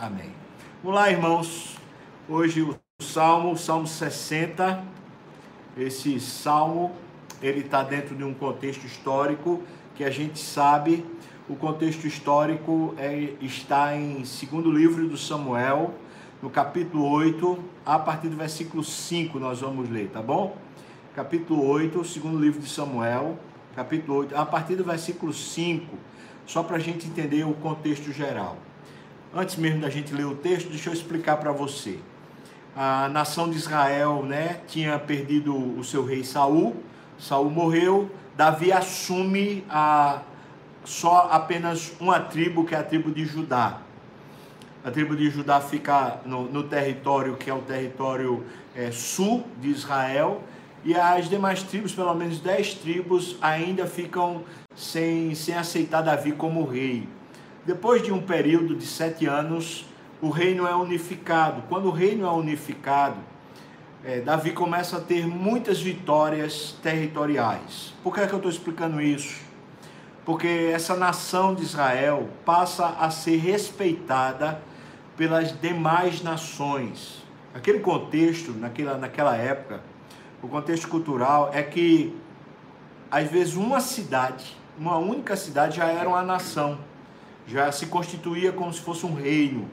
Amém. Vamos lá, irmãos. Hoje o Salmo, Salmo 60. Esse salmo, ele está dentro de um contexto histórico que a gente sabe. O contexto histórico é, está em segundo livro do Samuel, no capítulo 8, a partir do versículo 5 nós vamos ler, tá bom? Capítulo 8, segundo livro de Samuel, capítulo 8, a partir do versículo 5, só para a gente entender o contexto geral. Antes mesmo da gente ler o texto, deixa eu explicar para você. A nação de Israel, né, tinha perdido o seu rei Saul. Saul morreu. Davi assume a só apenas uma tribo, que é a tribo de Judá. A tribo de Judá fica no, no território que é o território é, sul de Israel, e as demais tribos, pelo menos dez tribos, ainda ficam sem, sem aceitar Davi como rei. Depois de um período de sete anos, o reino é unificado. Quando o reino é unificado, é, Davi começa a ter muitas vitórias territoriais. Por que, é que eu estou explicando isso? Porque essa nação de Israel passa a ser respeitada pelas demais nações. Aquele contexto, naquela, naquela época, o contexto cultural é que, às vezes, uma cidade, uma única cidade já era uma nação, já se constituía como se fosse um reino.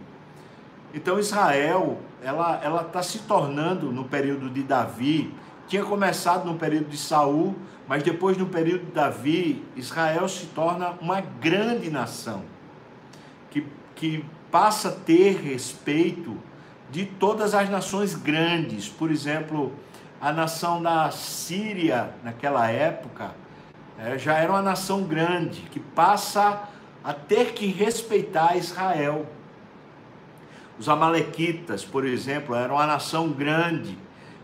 Então, Israel, ela ela está se tornando, no período de Davi, tinha começado no período de Saul, mas depois, no período de Davi, Israel se torna uma grande nação, que, que passa a ter respeito de todas as nações grandes. Por exemplo, a nação da Síria, naquela época, é, já era uma nação grande, que passa a ter que respeitar Israel. Os Amalequitas, por exemplo, eram uma nação grande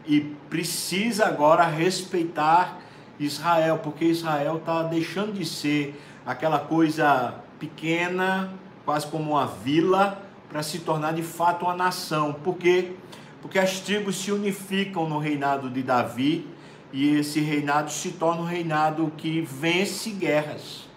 e precisa agora respeitar Israel, porque Israel está deixando de ser aquela coisa pequena, quase como uma vila, para se tornar de fato uma nação. Por quê? Porque as tribos se unificam no reinado de Davi e esse reinado se torna um reinado que vence guerras.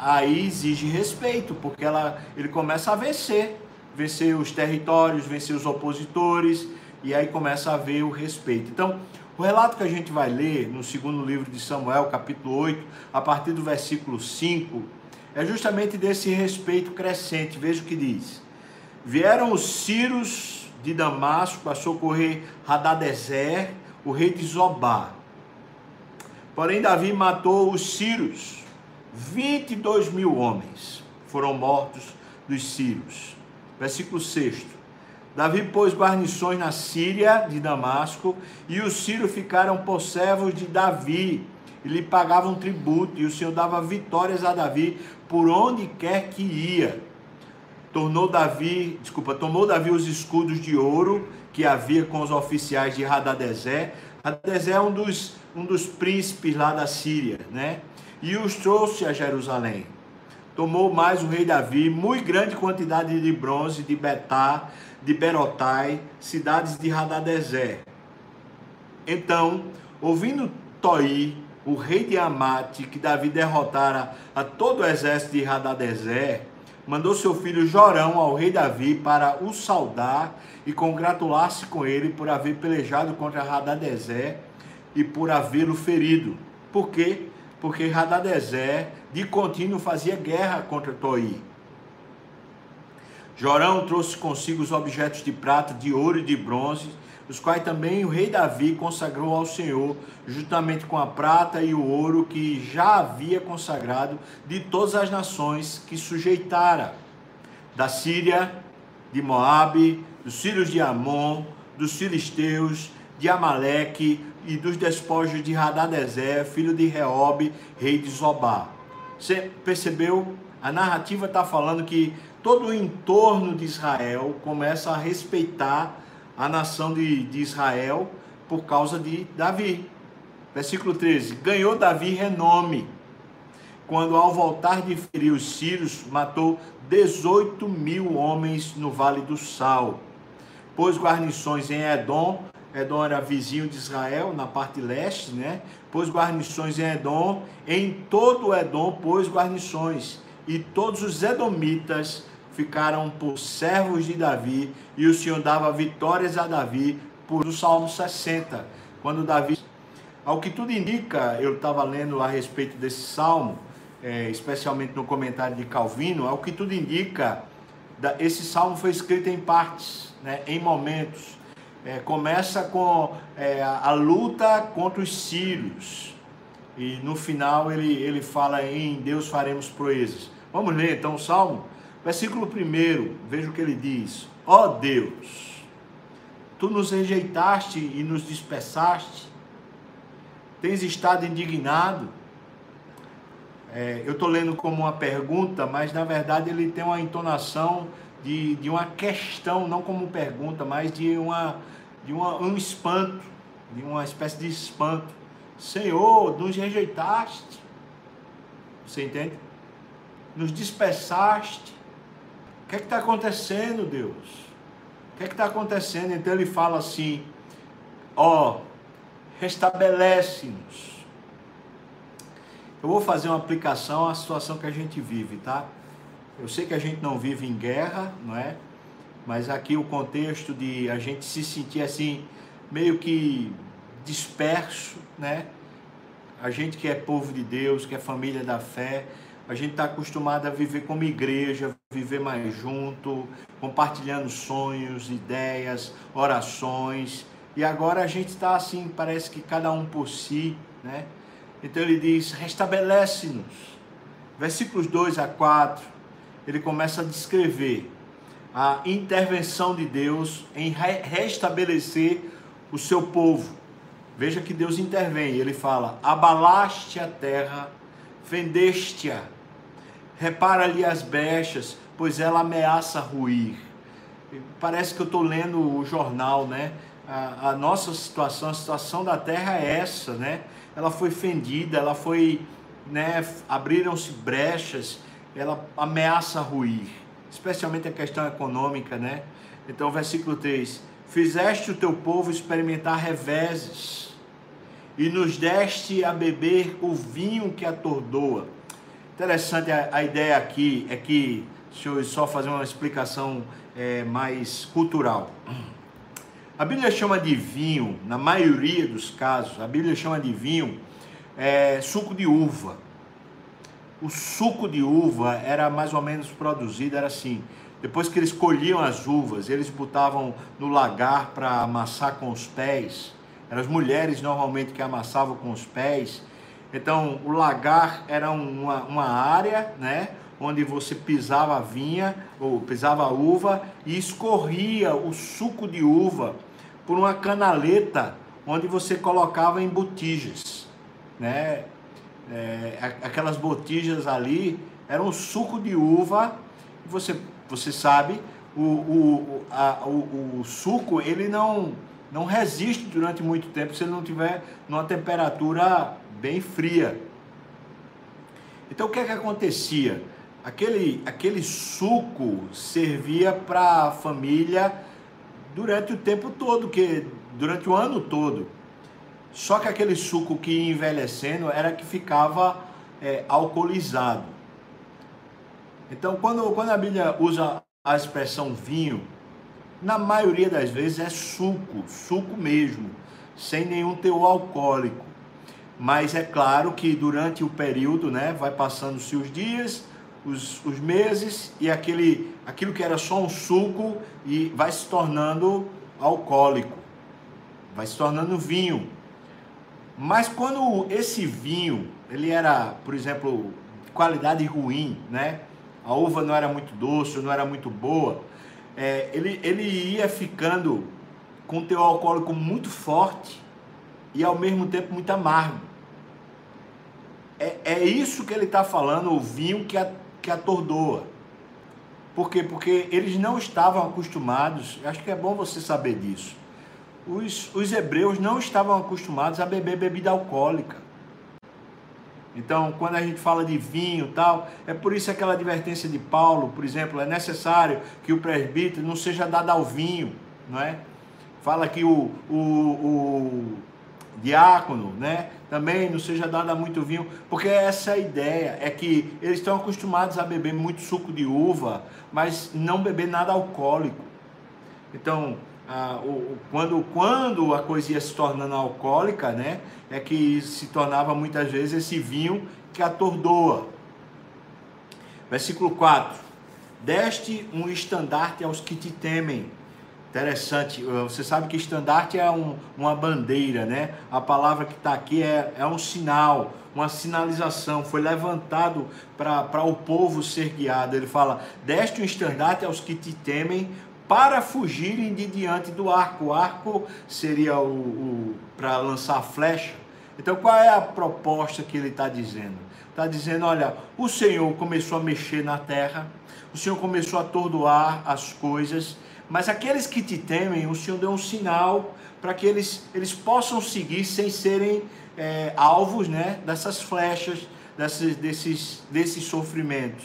Aí exige respeito, porque ela, ele começa a vencer, vencer os territórios, vencer os opositores, e aí começa a haver o respeito. Então, o relato que a gente vai ler no segundo livro de Samuel, capítulo 8, a partir do versículo 5, é justamente desse respeito crescente. Veja o que diz. Vieram os Círios de Damasco a socorrer Hadadezer, o rei de Zobá. Porém, Davi matou os Círios. 22 mil homens foram mortos dos Círios. Versículo 6. Davi pôs guarnições na Síria de Damasco, e os sírios ficaram por servos de Davi, e lhe pagavam tributo, e o Senhor dava vitórias a Davi por onde quer que ia. Tornou Davi, desculpa, tomou Davi os escudos de ouro que havia com os oficiais de Hadadezer. Hadadezer é um dos, um dos príncipes lá da Síria, né? E os trouxe a Jerusalém. Tomou mais o rei Davi muito grande quantidade de bronze de Betá, de Berotai, cidades de Hadadezer. Então, ouvindo Toi, o rei de Amate, que Davi derrotara a todo o exército de Hadadezer, mandou seu filho Jorão ao rei Davi para o saudar e congratular-se com ele por haver pelejado contra Hadadezer e por havê-lo ferido. Por quê? Porque Hadadezer de contínuo fazia guerra contra Toi. Jorão trouxe consigo os objetos de prata, de ouro e de bronze, os quais também o rei Davi consagrou ao Senhor, juntamente com a prata e o ouro que já havia consagrado de todas as nações que sujeitara, da Síria, de Moabe, dos filhos de Amon, dos filisteus, de Amaleque e dos despojos de Hadadezer, filho de Reob, rei de Zobá. Você percebeu? A narrativa está falando que todo o entorno de Israel começa a respeitar a nação de, de Israel por causa de Davi. Versículo 13: Ganhou Davi renome, quando ao voltar de ferir os sírios, matou 18 mil homens no Vale do Sal. Pôs guarnições em Edom, Edom era vizinho de Israel, na parte leste, né? Pôs guarnições em Edom, em todo Edom pôs guarnições, e todos os edomitas ficaram por servos de Davi e o Senhor dava vitórias a Davi por o Salmo 60, quando Davi ao que tudo indica, eu estava lendo a respeito desse salmo, é, especialmente no comentário de Calvino, ao que tudo indica, esse salmo foi escrito em partes, né, em momentos. É, começa com é, a, luta contra os sírios, e no final ele, ele fala em Deus faremos proezas. Vamos ler então o salmo? Versículo 1, veja o que ele diz: Ó oh Deus, tu nos rejeitaste e nos dispersaste Tens estado indignado? É, eu estou lendo como uma pergunta, mas na verdade ele tem uma entonação de, de uma questão, não como pergunta, mas de, uma, de uma, um espanto, de uma espécie de espanto. Senhor, nos rejeitaste. Você entende? Nos dispersaste. O que é está acontecendo, Deus? O que é está acontecendo? Então ele fala assim: ó, oh, restabelece-nos. Eu vou fazer uma aplicação à situação que a gente vive, tá? Eu sei que a gente não vive em guerra, não é? Mas aqui o contexto de a gente se sentir assim, meio que disperso, né? A gente que é povo de Deus, que é família da fé, a gente está acostumado a viver como igreja, viver mais junto, compartilhando sonhos, ideias, orações. E agora a gente está assim, parece que cada um por si, né? Então ele diz: restabelece-nos. Versículos 2 a 4, ele começa a descrever a intervenção de Deus em restabelecer o seu povo. Veja que Deus intervém, ele fala: abalaste a terra, fendeste-a, repara-lhe as brechas, pois ela ameaça ruir. Parece que eu estou lendo o jornal, né? a, a, nossa situação, a situação da terra é essa, né? Ela foi fendida, ela foi, né? Abriram-se brechas, ela ameaça ruir, especialmente a questão econômica, né? Então, versículo 3: Fizeste o teu povo experimentar reveses, e nos deste a beber o vinho que atordoa. Interessante a, a ideia aqui é que, deixa eu só fazer uma explicação é, mais cultural. A Bíblia chama de vinho, na maioria dos casos, a Bíblia chama de vinho é, suco de uva. O suco de uva era mais ou menos produzido, era assim. Depois que eles colhiam as uvas, eles botavam no lagar para amassar com os pés. Eram as mulheres normalmente que amassavam com os pés. Então, o lagar era uma, uma área, né? onde você pisava a vinha ou pisava a uva e escorria o suco de uva por uma canaleta onde você colocava em botijas, né? É, aquelas botijas ali eram suco de uva. Você, você sabe, o, o, a, o, o suco ele não, não resiste durante muito tempo se ele não tiver numa temperatura bem fria. Então o que é que acontecia? Aquele, aquele suco servia para a família durante o tempo todo, que durante o ano todo. Só que aquele suco que ia envelhecendo era que ficava é, alcoolizado. Então, quando, quando a Bíblia usa a expressão vinho, na maioria das vezes é suco, suco mesmo, sem nenhum teor alcoólico. Mas é claro que durante o período, né, vai passando-se os dias, os, os meses e aquele, aquilo que era só um suco e vai se tornando alcoólico, vai se tornando vinho. Mas quando esse vinho, ele era, por exemplo, de qualidade ruim, né? A uva não era muito doce, não era muito boa, é, ele, ele ia ficando com um teor alcoólico muito forte e ao mesmo tempo muito amargo. É, é isso que ele está falando, o vinho que, a, que atordoa. Por quê? Porque eles não estavam acostumados, acho que é bom você saber disso. Os, os hebreus não estavam acostumados a beber bebida alcoólica. Então, quando a gente fala de vinho tal, é por isso aquela advertência de Paulo, por exemplo, é necessário que o presbítero não seja dado ao vinho, não é? Fala que o, o, o diácono, né? Também não seja dado a muito vinho, porque essa é a ideia, é que eles estão acostumados a beber muito suco de uva, mas não beber nada alcoólico. Então, ah, o, quando, quando a coisa ia se tornando alcoólica, né, é que se tornava muitas vezes esse vinho que atordoa. Versículo 4: Deste um estandarte aos que te temem. Interessante, você sabe que estandarte é um, uma bandeira, né? A palavra que está aqui é, é um sinal, uma sinalização. Foi levantado para o povo ser guiado. Ele fala: Deste um estandarte aos que te temem, para fugirem de diante do arco. O arco seria o, o para lançar flecha. Então, qual é a proposta que ele está dizendo? Está dizendo: olha, o Senhor começou a mexer na terra, o Senhor começou a atordoar as coisas, mas aqueles que te temem, o Senhor deu um sinal para que eles, eles possam seguir sem serem é, alvos né, dessas flechas, desses, desses, desses sofrimentos.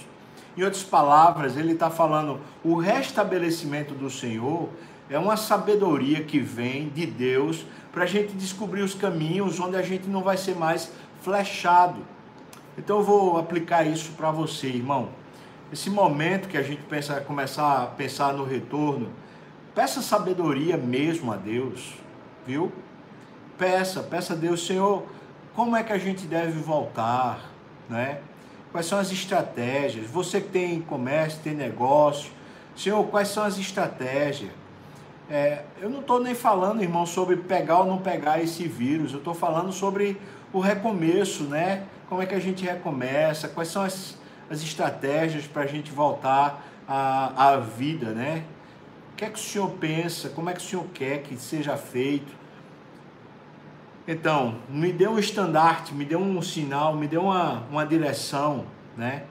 Em outras palavras, ele está falando: o restabelecimento do Senhor é uma sabedoria que vem de Deus para a gente descobrir os caminhos onde a gente não vai ser mais flechado. Então eu vou aplicar isso para você, irmão. Esse momento que a gente pensa, começar a pensar no retorno, peça sabedoria mesmo a Deus, viu? Peça, peça a Deus, Senhor, como é que a gente deve voltar, né? Quais são as estratégias? Você que tem comércio, tem negócio, Senhor, quais são as estratégias? É, eu não estou nem falando, irmão, sobre pegar ou não pegar esse vírus. Eu estou falando sobre o recomeço, né? Como é que a gente recomeça? Quais são as, as estratégias para a gente voltar à, vida, né? O que é que o senhor pensa? Como é que o senhor quer que seja feito? Então, me deu um estandarte, me deu um sinal, me deu uma, uma direção, né?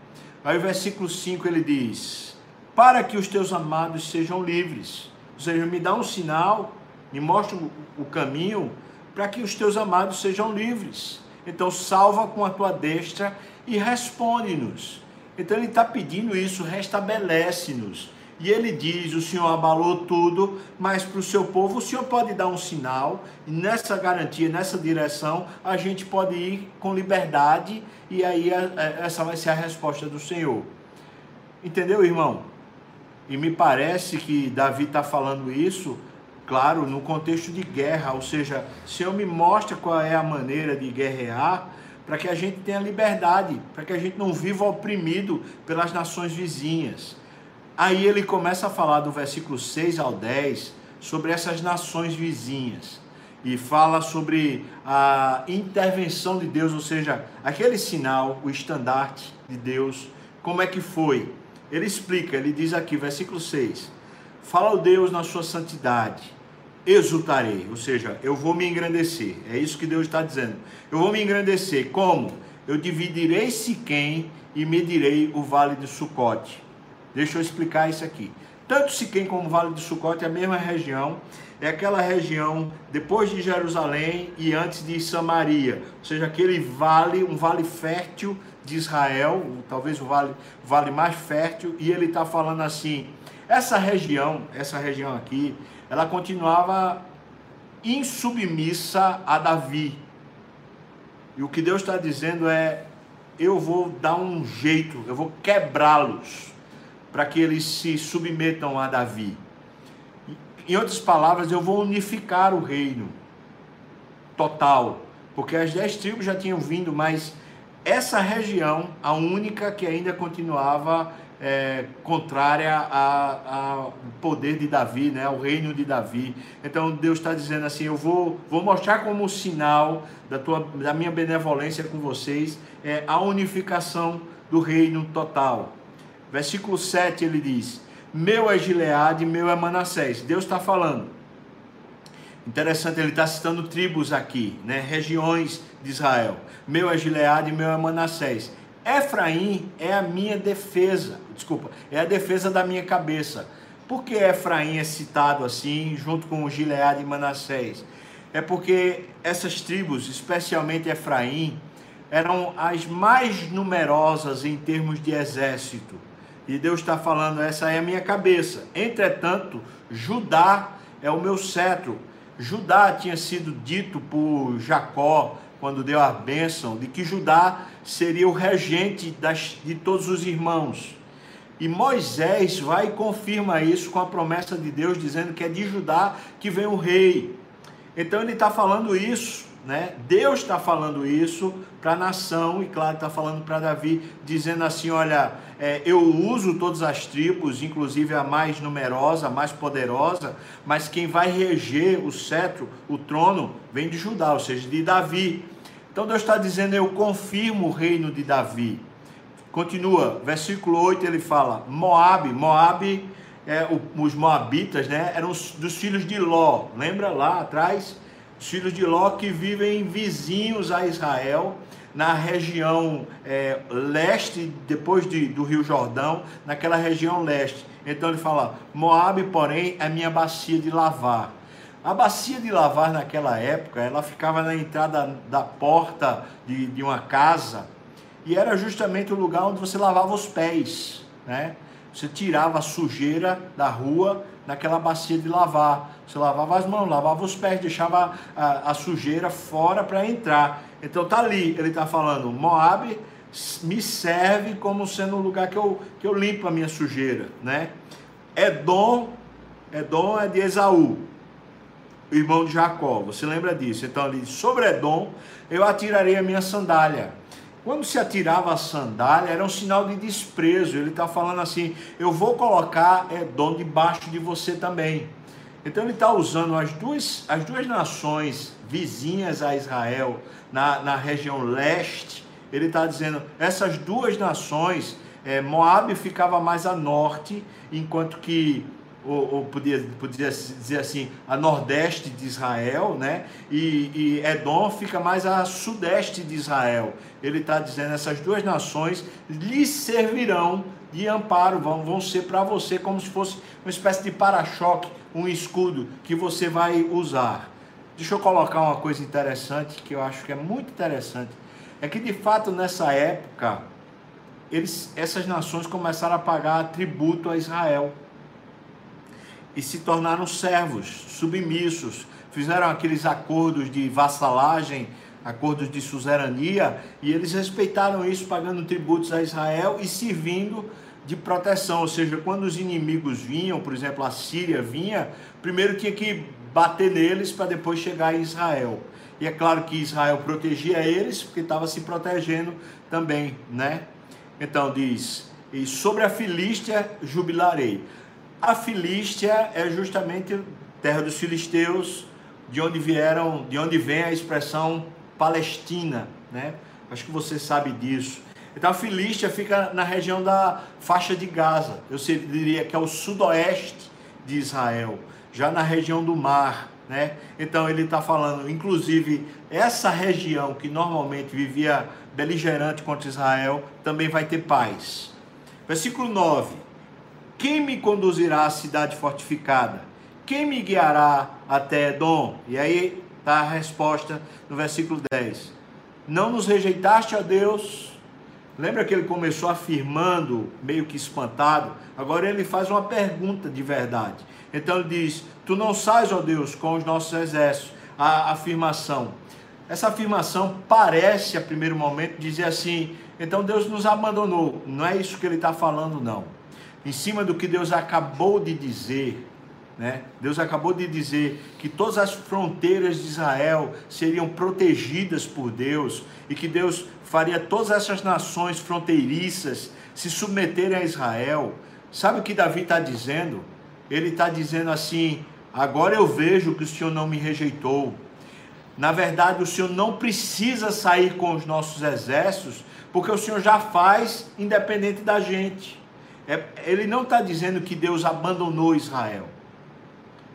Aí o versículo 5 ele diz: Para que os teus amados sejam livres. Ou seja, me dá um sinal, me mostra o caminho para que os teus amados sejam livres. Então, salva com a tua destra e responde-nos. Então, ele está pedindo isso, restabelece-nos. E ele diz: o Senhor abalou tudo, mas para o seu povo o Senhor pode dar um sinal, e nessa garantia, nessa direção, a gente pode ir com liberdade, e aí essa vai ser a resposta do Senhor. Entendeu, irmão? E me parece que Davi está falando isso, claro, no contexto de guerra, ou seja, Senhor me mostra qual é a maneira de guerrear, para que a gente tenha liberdade, para que a gente não viva oprimido pelas nações vizinhas. Aí ele começa a falar do versículo 6 ao 10 sobre essas nações vizinhas e fala sobre a intervenção de Deus, ou seja, aquele sinal, o estandarte de Deus, como é que foi? Ele explica, ele diz aqui, versículo 6: Fala o Deus na sua santidade, exultarei, ou seja, eu vou me engrandecer. É isso que Deus está dizendo. Eu vou me engrandecer. Como? Eu dividirei Siquém e medirei o vale de Sucote. Deixa eu explicar isso aqui. Tanto Siquém como o Vale do Sucote é a mesma região, é aquela região depois de Jerusalém e antes de Samaria, ou seja, aquele vale, um vale fértil de Israel, talvez o vale, vale mais fértil, e ele está falando assim: essa região, essa região aqui, ela continuava insubmissa a Davi. E o que Deus está dizendo é: eu vou dar um jeito, eu vou quebrá-los para que eles se submetam a Davi. Em outras palavras, eu vou unificar o reino total, porque as dez tribos já tinham vindo, mas essa região, a única que ainda continuava é, contrária ao poder de Davi, né, ao reino de Davi. Então Deus está dizendo assim: eu vou, vou mostrar como sinal da, tua, da minha benevolência com vocês é, a unificação do reino total. Versículo 7 ele diz: Meu é Gileade, meu é Manassés. Deus está falando. Interessante, ele está citando tribos aqui, né? regiões de Israel. Meu é Gileade, meu é Manassés. Efraim é a minha defesa, desculpa, é a defesa da minha cabeça. Por que Efraim é citado assim, junto com Gileade e Manassés? É porque essas tribos, especialmente Efraim, eram as mais numerosas em termos de exército. E Deus está falando, essa é a minha cabeça. Entretanto, Judá é o meu cetro. Judá tinha sido dito por Jacó, quando deu a bênção, de que Judá seria o regente das, de todos os irmãos. E Moisés vai e confirma isso com a promessa de Deus, dizendo que é de Judá que vem o rei. Então ele está falando isso, né? Deus está falando isso para a nação, e claro, está falando para Davi, dizendo assim: olha, é, eu uso todas as tribos, inclusive a mais numerosa, a mais poderosa, mas quem vai reger o cetro, o trono, vem de Judá, ou seja, de Davi. Então Deus está dizendo: eu confirmo o reino de Davi. Continua, versículo 8 ele fala: Moabe, Moabe, é, os Moabitas, né, eram dos filhos de Ló. Lembra lá atrás? Os filhos de Ló que vivem vizinhos a Israel, na região é, leste, depois de, do Rio Jordão, naquela região leste. Então ele fala: Moabe, porém, é minha bacia de lavar. A bacia de lavar naquela época, ela ficava na entrada da porta de, de uma casa e era justamente o lugar onde você lavava os pés, né? Você tirava a sujeira da rua naquela bacia de lavar. Você lavava as mãos, lavava os pés, deixava a, a sujeira fora para entrar. Então tá ali, ele está falando, Moab me serve como sendo o lugar que eu, que eu limpo a minha sujeira, né? Edom, Edom é de Esaú, irmão de Jacó, você lembra disso? Então ali, sobre Edom, eu atirarei a minha sandália quando se atirava a sandália, era um sinal de desprezo. Ele está falando assim: eu vou colocar Edom debaixo de você também. Então ele está usando as duas, as duas nações vizinhas a Israel, na, na região leste. Ele está dizendo: essas duas nações, é, Moab ficava mais a norte, enquanto que ou, ou podia, podia dizer assim, a nordeste de Israel, né? E, e Edom fica mais a sudeste de Israel. Ele está dizendo essas duas nações lhe servirão de amparo, vão, vão ser para você como se fosse uma espécie de para-choque, um escudo que você vai usar. Deixa eu colocar uma coisa interessante que eu acho que é muito interessante. É que de fato nessa época eles, essas nações começaram a pagar tributo a Israel e se tornaram servos, submissos, fizeram aqueles acordos de vassalagem, acordos de suzerania, e eles respeitaram isso, pagando tributos a Israel e servindo de proteção, ou seja, quando os inimigos vinham, por exemplo, a Síria vinha, primeiro tinha que bater neles para depois chegar em Israel. E é claro que Israel protegia eles, porque estava se protegendo também, né? Então diz: E sobre a Filístia jubilarei. A Filístia é justamente terra dos filisteus, de onde vieram, de onde vem a expressão Palestina, né? Acho que você sabe disso. Então a Filístia fica na região da faixa de Gaza. Eu diria que é o sudoeste de Israel, já na região do mar, né? Então ele está falando, inclusive essa região que normalmente vivia beligerante contra Israel também vai ter paz. Versículo 9. Quem me conduzirá à cidade fortificada? Quem me guiará até Edom? E aí está a resposta no versículo 10. Não nos rejeitaste, ó Deus. Lembra que ele começou afirmando, meio que espantado? Agora ele faz uma pergunta de verdade. Então ele diz: Tu não sais, ó Deus, com os nossos exércitos. A afirmação. Essa afirmação parece, a primeiro momento, dizer assim: então Deus nos abandonou. Não é isso que ele está falando, não em cima do que Deus acabou de dizer, né? Deus acabou de dizer que todas as fronteiras de Israel seriam protegidas por Deus e que Deus faria todas essas nações fronteiriças se submeterem a Israel. Sabe o que Davi está dizendo? Ele está dizendo assim: agora eu vejo que o Senhor não me rejeitou. Na verdade, o Senhor não precisa sair com os nossos exércitos, porque o Senhor já faz independente da gente. É, ele não está dizendo que Deus abandonou Israel.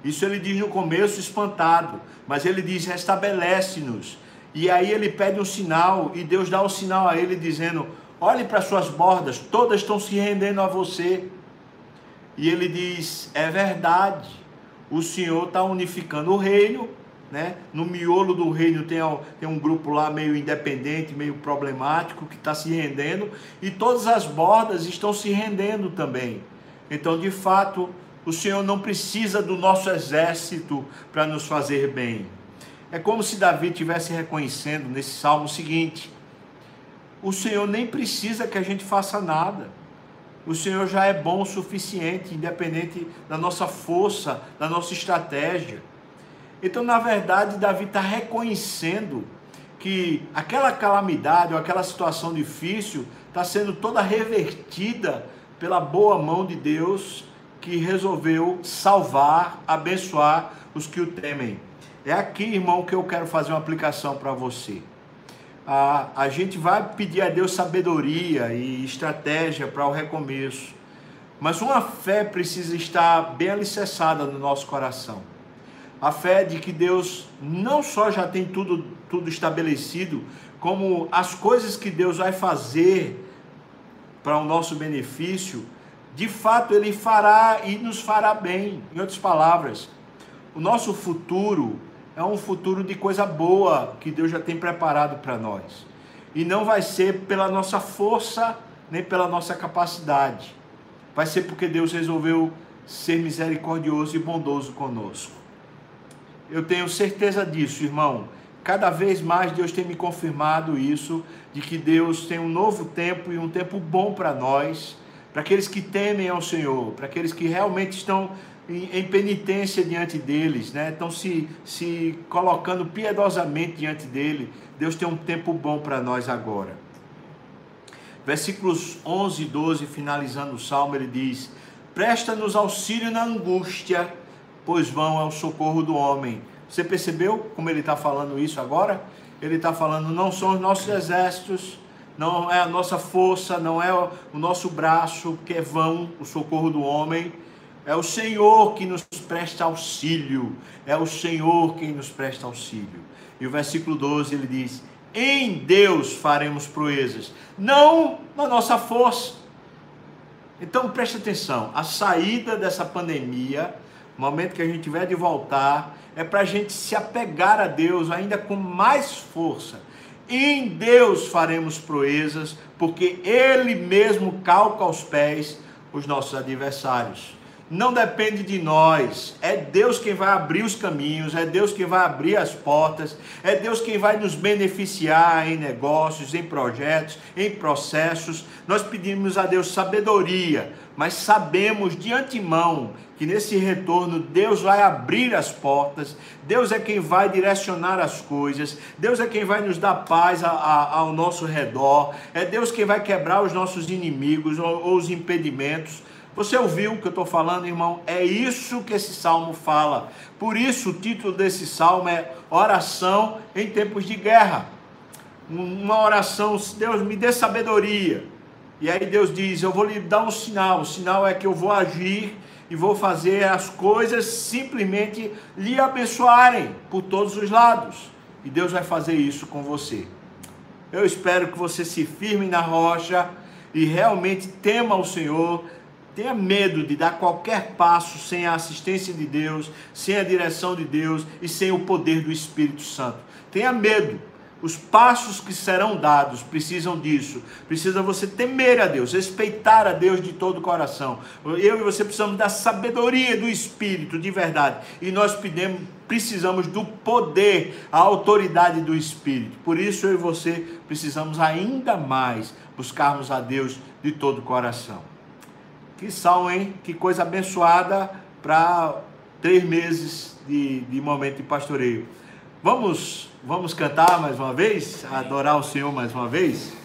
Isso ele diz no começo, espantado. Mas ele diz: restabelece-nos. E aí ele pede um sinal, e Deus dá um sinal a ele, dizendo: olhe para suas bordas, todas estão se rendendo a você. E ele diz: é verdade, o Senhor está unificando o reino, né? No miolo do reino tem, tem um grupo lá meio independente, meio problemático, que está se rendendo, e todas as bordas estão se rendendo também. Então, de fato, O Senhor não precisa do nosso exército para nos fazer bem. É como se Davi estivesse reconhecendo nesse salmo seguinte: o Senhor nem precisa que a gente faça nada. O Senhor já é bom o suficiente, independente da nossa força, da nossa estratégia. Então, na verdade, Davi está reconhecendo que aquela calamidade ou aquela situação difícil está sendo toda revertida pela boa mão de Deus que resolveu salvar, abençoar os que o temem. É aqui, irmão, que eu quero fazer uma aplicação para você. A, a gente vai pedir a Deus sabedoria e estratégia para o recomeço, mas uma fé precisa estar bem alicerçada no nosso coração. A fé de que Deus não só já tem tudo, tudo estabelecido, como as coisas que Deus vai fazer para o nosso benefício, de fato Ele fará e nos fará bem. Em outras palavras, o nosso futuro é um futuro de coisa boa que Deus já tem preparado para nós. E não vai ser pela nossa força, nem pela nossa capacidade. Vai ser porque Deus resolveu ser misericordioso e bondoso conosco. Eu tenho certeza disso, irmão. Cada vez mais Deus tem me confirmado isso, de que Deus tem um novo tempo e um tempo bom para nós, para aqueles que temem ao Senhor, para aqueles que realmente estão em, em penitência diante deles, né? estão se, se colocando piedosamente diante dele. Deus tem um tempo bom para nós agora. Versículos 11 e 12, finalizando o salmo, ele diz: Presta-nos auxílio na angústia pois vão ao socorro do homem. Você percebeu como ele está falando isso agora? Ele está falando, não são os nossos exércitos, não é a nossa força, não é o nosso braço que é vão o socorro do homem. É o Senhor que nos presta auxílio. É o Senhor quem nos presta auxílio. E o versículo 12 ele diz: Em Deus faremos proezas, não na nossa força. Então preste atenção: a saída dessa pandemia o momento que a gente tiver de voltar, é para a gente se apegar a Deus ainda com mais força. Em Deus faremos proezas, porque Ele mesmo calca aos pés os nossos adversários não depende de nós, é Deus quem vai abrir os caminhos, é Deus quem vai abrir as portas, é Deus quem vai nos beneficiar em negócios, em projetos, em processos. Nós pedimos a Deus sabedoria, mas sabemos de antemão que nesse retorno Deus vai abrir as portas, Deus é quem vai direcionar as coisas, Deus é quem vai nos dar paz a, a, ao nosso redor, é Deus quem vai quebrar os nossos inimigos ou, ou os impedimentos. Você ouviu o que eu estou falando, irmão? É isso que esse salmo fala. Por isso o título desse salmo é Oração em Tempos de Guerra. Uma oração, Deus me dê sabedoria. E aí Deus diz: Eu vou lhe dar um sinal. O sinal é que eu vou agir e vou fazer as coisas simplesmente lhe abençoarem por todos os lados. E Deus vai fazer isso com você. Eu espero que você se firme na rocha e realmente tema o Senhor Tenha medo de dar qualquer passo sem a assistência de Deus, sem a direção de Deus e sem o poder do Espírito Santo. Tenha medo. Os passos que serão dados precisam disso. Precisa você temer a Deus, respeitar a Deus de todo o coração. Eu e você precisamos da sabedoria do Espírito, de verdade. E nós pedimos, precisamos do poder, a autoridade do Espírito. Por isso eu e você precisamos ainda mais buscarmos a Deus de todo o coração. Que salmo, hein? Que coisa abençoada para três meses de, de momento de pastoreio. Vamos, vamos cantar mais uma vez? Adorar o Senhor mais uma vez?